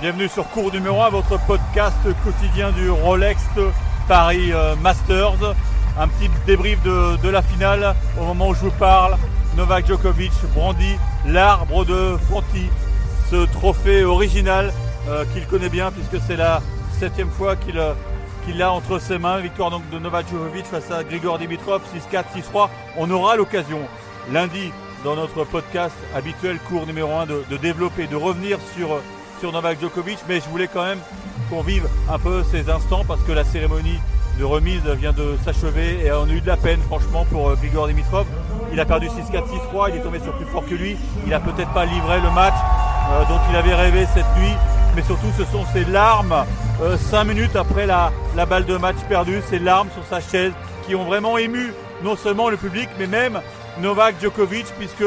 Bienvenue sur Cours numéro 1, votre podcast quotidien du Rolex Paris euh, Masters. Un petit débrief de, la finale au moment où je vous parle. Novak Djokovic brandit l'arbre de Fonti, ce trophée original euh, qu'il connaît bien puisque c'est la septième fois qu'il euh, l'a entre ses mains. Victoire donc de Novak Djokovic face à Grigor Dimitrov, 6-4, 6-3. On aura l'occasion lundi dans notre podcast habituel cours numéro 1 de, de développer, de revenir sur sur Novak Djokovic, mais je voulais quand même qu'on vive un peu ces instants parce que la cérémonie de remise vient de s'achever et on a eu de la peine franchement pour euh, Grigor Dimitrov. Il a perdu 6-4, 6-3, il est tombé sur plus fort que lui, il a peut-être pas livré le match euh, dont il avait rêvé cette nuit, mais surtout ce sont ses larmes 5 euh, minutes après la, la balle de match perdue, ses larmes sur sa chaise qui ont vraiment ému non seulement le public mais même Novak Djokovic puisque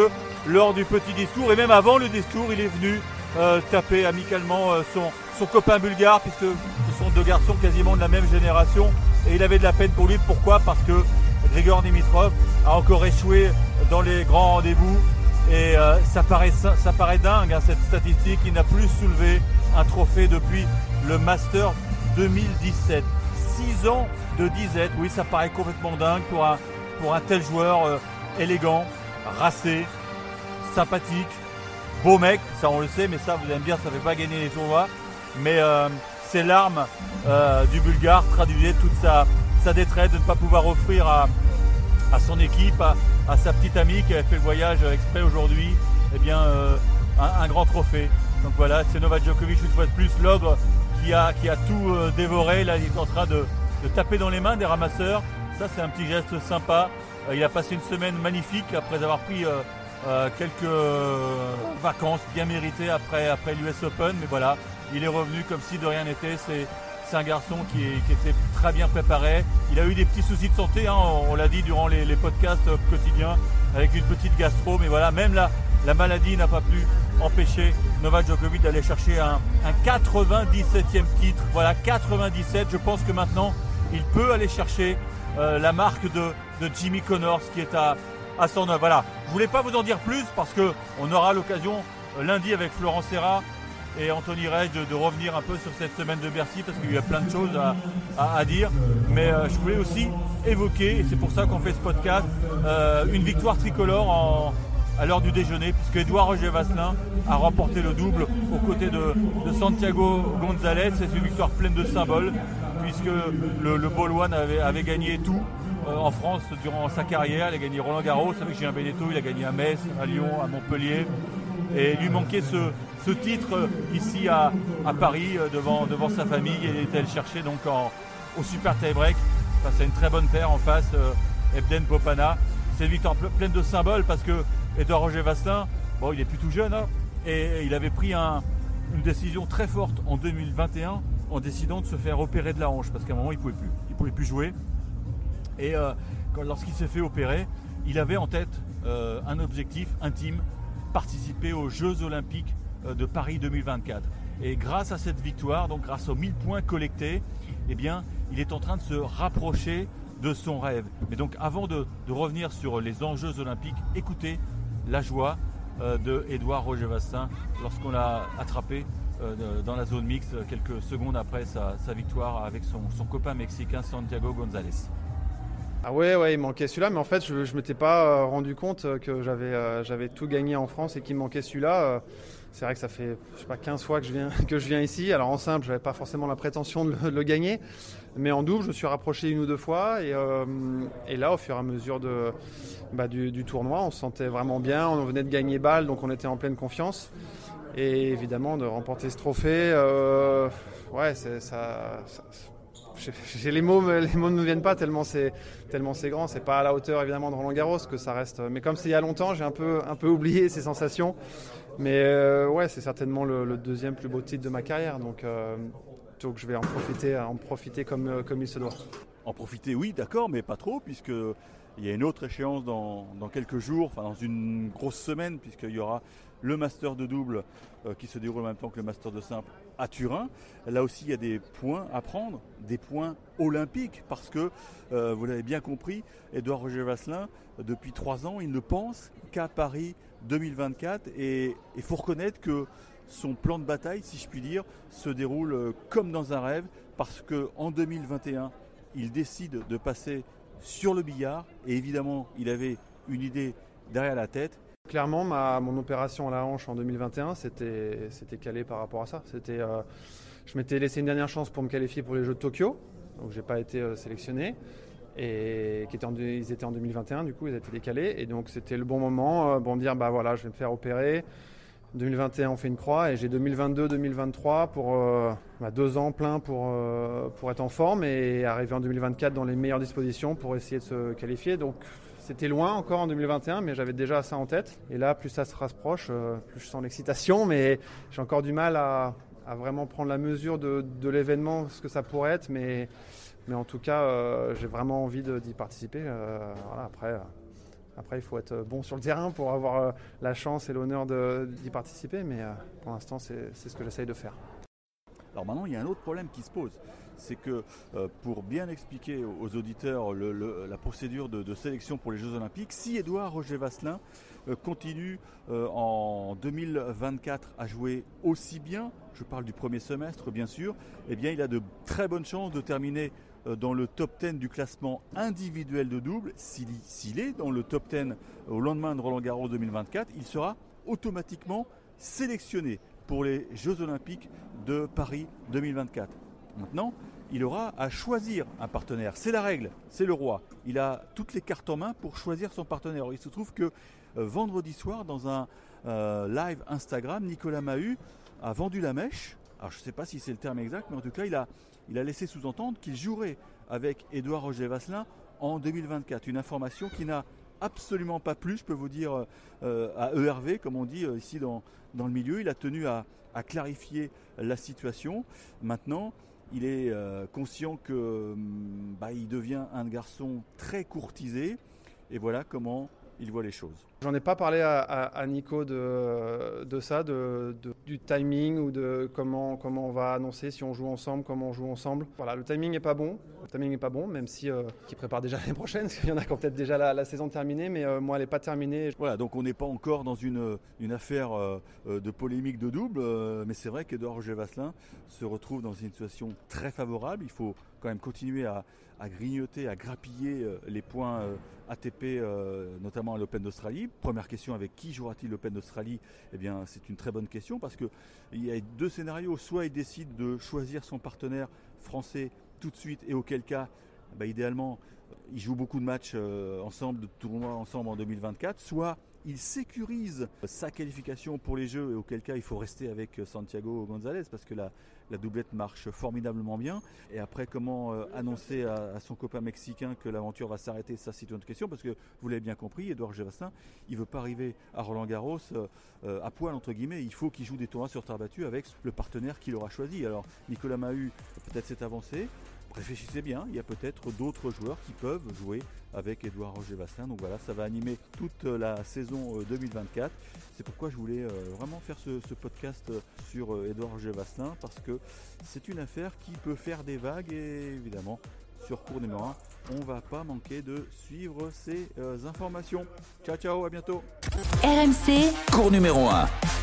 lors du petit discours et même avant le discours il est venu euh, taper amicalement euh, son, copain bulgare, puisque ce sont deux garçons quasiment de la même génération. Et il avait de la peine pour lui. Pourquoi? Parce que Grigor Dimitrov a encore échoué dans les grands rendez-vous. Et euh, ça, paraît, ça, paraît dingue, hein, cette statistique. Il n'a plus soulevé un trophée depuis le Master 2017. 6 ans de disette. Oui, ça paraît complètement dingue pour un tel joueur élégant, racé, sympathique, beau mec, ça on le sait, mais ça vous allez me dire, ça ne fait pas gagner les tournois. Mais euh, c'est l'arme euh, du Bulgare traduisait toute sa, sa détresse de ne pas pouvoir offrir à, son équipe, à, sa petite amie qui avait fait le voyage exprès aujourd'hui, eh bien euh, un, grand trophée. Donc voilà, c'est Novak Djokovic une fois de plus, l'ogre qui a, qui a tout dévoré. Là, il est en train de, de taper dans les mains des ramasseurs. Ça, c'est un petit geste sympa. il a passé une semaine magnifique après avoir pris euh, quelques vacances bien méritées après, après l'US Open, mais voilà, il est revenu comme si de rien n'était. C'est, un garçon qui, était très bien préparé. Il a eu des petits soucis de santé, hein, on, l'a dit durant les, podcasts quotidiens, avec une petite gastro, mais voilà, même la, la maladie n'a pas pu empêcher Novak Djokovic d'aller chercher un, 97e titre. Voilà, 97. Je pense que maintenant, il peut aller chercher euh, la marque de, de Jimmy Connors qui est à, à son œuvre. Voilà. Je voulais pas vous en dire plus parce que on aura l'occasion euh, lundi avec Florent Serra et Anthony Rey de, revenir un peu sur cette semaine de Bercy parce qu'il y a plein de choses à, dire. Mais euh, je voulais aussi évoquer, et c'est pour ça qu'on fait ce podcast, euh, une victoire tricolore à l'heure du déjeuner, puisque Edouard Roger Vasselin a remporté le double aux côtés de, Santiago González. C'est une victoire pleine de symboles, puisque le, le avait gagné tout. Euh, en France durant sa carrière. Il a gagné Roland Garros avec Julien Benetto, il a gagné à Metz, à Lyon, à Montpellier. Et lui manquait ce, titre ici à, Paris euh, devant, sa famille. Il était allé chercher donc au super tie-break face à une très bonne paire en face, euh, Ebden Popana. C'est une victoire pleine de symboles parce que Edouard Roger Vastin, bon, il est plus tout jeune, hein, et il avait pris une décision très forte en 2021 en décidant de se faire opérer de la hanche parce qu'à un moment il ne pouvait plus. Il pouvait plus jouer. Et euh, lorsqu'il s'est fait opérer, il avait en tête euh, un objectif intime, participer aux Jeux olympiques euh, de Paris 2024. Et grâce à cette victoire, donc grâce aux 1000 points collectés, eh bien, il est en train de se rapprocher de son rêve. Mais donc avant de, revenir sur les enjeux olympiques, écoutez la joie de Édouard Roger Vassin lorsqu'on l'a attrapé dans la zone mixte quelques secondes après sa, victoire avec son, son copain mexicain Santiago González. Ah ouais, ouais, il manquait celui-là, mais en fait, je ne m'étais pas euh, rendu compte que j'avais euh, j'avais tout gagné en France et qu'il manquait celui-là. Euh, c'est vrai que ça fait, je sais pas, 15 fois que je viens, que je viens ici. Alors en simple, je n'avais pas forcément la prétention de le, gagner, mais en double, je me suis rapproché une ou deux fois. Et, là, au fur et à mesure bah, du, tournoi, on se sentait vraiment bien. On venait de gagner balle, donc on était en pleine confiance. Et évidemment, de remporter ce trophée, ouais, ça, les mots, les mots ne me viennent pas tellement c'est tellement c'est grand. C'est pas à la hauteur évidemment de Roland Garros que ça reste. Mais comme c'est il y a longtemps, j'ai un peu un peu oublié ces sensations. Mais euh, ouais, c'est certainement le, deuxième plus beau titre de ma carrière. Donc euh, je vais en profiter, en profiter comme euh, comme il se doit. En profiter, oui, d'accord, mais pas trop, puisque il y a une autre échéance dans, quelques jours, enfin dans une grosse semaine, puisqu'il y aura le master de double euh, qui se déroule en même temps que le master de simple à Turin. Là aussi, il y a des points à prendre, des points olympiques, parce que, euh, vous l'avez bien compris, Edouard Roger Vasselin, depuis trois ans, il ne pense qu'à Paris 2024 et il faut reconnaître que son plan de bataille, si je puis dire, se déroule euh, comme dans un rêve parce qu'en 2021, il décide de passer sur le billard et évidemment, il avait une idée derrière la tête. Clairement, ma, mon opération à la hanche en 2021, c'était calé par rapport à ça. C'était, euh, je m'étais laissé une dernière chance pour me qualifier pour les Jeux de Tokyo, donc j'ai pas été euh, sélectionné et qui étaient en, ils étaient en 2021, du coup ils étaient décalés et donc c'était le bon moment pour me dire bah voilà, je vais me faire opérer. 2021, on fait une croix et j'ai 2022-2023 pour euh, bah, deux ans plein pour, euh, pour être en forme et arriver en 2024 dans les meilleures dispositions pour essayer de se qualifier. Donc c'était loin encore en 2021, mais j'avais déjà ça en tête. Et là, plus ça se rapproche, euh, plus je sens l'excitation, mais j'ai encore du mal à, à, vraiment prendre la mesure de, de l'événement, ce que ça pourrait être. Mais, mais en tout cas, j'ai vraiment envie d'y participer. voilà, après. Après, il faut être bon sur le terrain pour avoir euh, la chance et l'honneur d'y participer, mais euh, pour l'instant, c'est ce que j'essaye de faire. Alors maintenant, il y a un autre problème qui se pose. C'est que euh, pour bien expliquer aux auditeurs la procédure de, sélection pour les Jeux Olympiques, si Edouard Roger Vasselin continue en 2024 à jouer aussi bien, je parle du premier semestre bien sûr, eh bien il a de très bonnes chances de terminer euh, dans le top 10 du classement individuel de double, s'il est dans le top 10 au lendemain de Roland Garros 2024, il sera automatiquement sélectionné pour les Jeux Olympiques de Paris 2024. Maintenant, il aura à choisir un partenaire. C'est la règle, c'est le roi. Il a toutes les cartes en main pour choisir son partenaire. Il se trouve que euh, vendredi soir, dans un euh, live Instagram, Nicolas Mahut a vendu la mèche. Alors je ne sais pas si c'est le terme exact, mais en tout cas, il a, il a laissé sous-entendre qu'il jouerait avec Édouard Roger Vasselin en 2024. Une information qui n'a absolument pas plu, je peux vous dire, euh, à ERV, comme on dit euh, ici dans, dans, le milieu. Il a tenu à, clarifier la situation. Maintenant, il est euh, conscient que hum, bah, il devient un garçon très courtisé. Et voilà comment il voit les choses. J'en ai pas parlé à, Nico de, ça, du timing ou de comment, comment on va annoncer si on joue ensemble, comment on joue ensemble. Voilà, le timing n'est pas bon. Le timing n'est pas bon, même si euh, qui prépare déjà l'année prochaine, parce qu'il y en a qui ont peut-être déjà la, saison terminée, mais euh, moi elle n'est pas terminée. Voilà, donc on n'est pas encore dans une, affaire euh, de polémique de double, mais c'est vrai qu'Edouard Roger Vasselin se retrouve dans une situation très favorable. Il faut quand même continuer à grignoter, à grappiller les points ATP, notamment à l'Open d'Australie. Première question, avec qui jouera-t-il l'Open d'Australie? Eh bien, c'est une très bonne question parce qu'il y a deux scénarios. Soit il décide de choisir son partenaire français tout de suite et auquel cas, bah, idéalement, il joue beaucoup de matchs euh, ensemble, de tournois ensemble en 2024. Soit il sécurise sa qualification pour les Jeux et auquel cas il faut rester avec Santiago González parce que la, doublette marche formidablement bien. Et après, comment euh, annoncer à, son copain mexicain que l'aventure va s'arrêter Ça, c'est une autre question parce que vous l'avez bien compris, Edouard Gévassin, il veut pas arriver à Roland Garros euh, euh, à poil, entre guillemets. Il faut qu'il joue des tournois sur terre battue avec le partenaire qu'il aura choisi. Alors, Nicolas Mahut, peut-être s'est avancé réfléchissez bien, il y a peut-être d'autres joueurs qui peuvent jouer avec Edouard Roger Vasselin. Donc voilà, ça va animer toute la saison 2024. Euh, c'est pourquoi je voulais euh, vraiment faire ce, podcast euh, sur Edouard Roger Vasselin parce que c'est une affaire qui peut faire des vagues et évidemment sur cours numéro 1, on va pas manquer de suivre ces informations. Ciao ciao, à bientôt. RMC, cours numéro 1.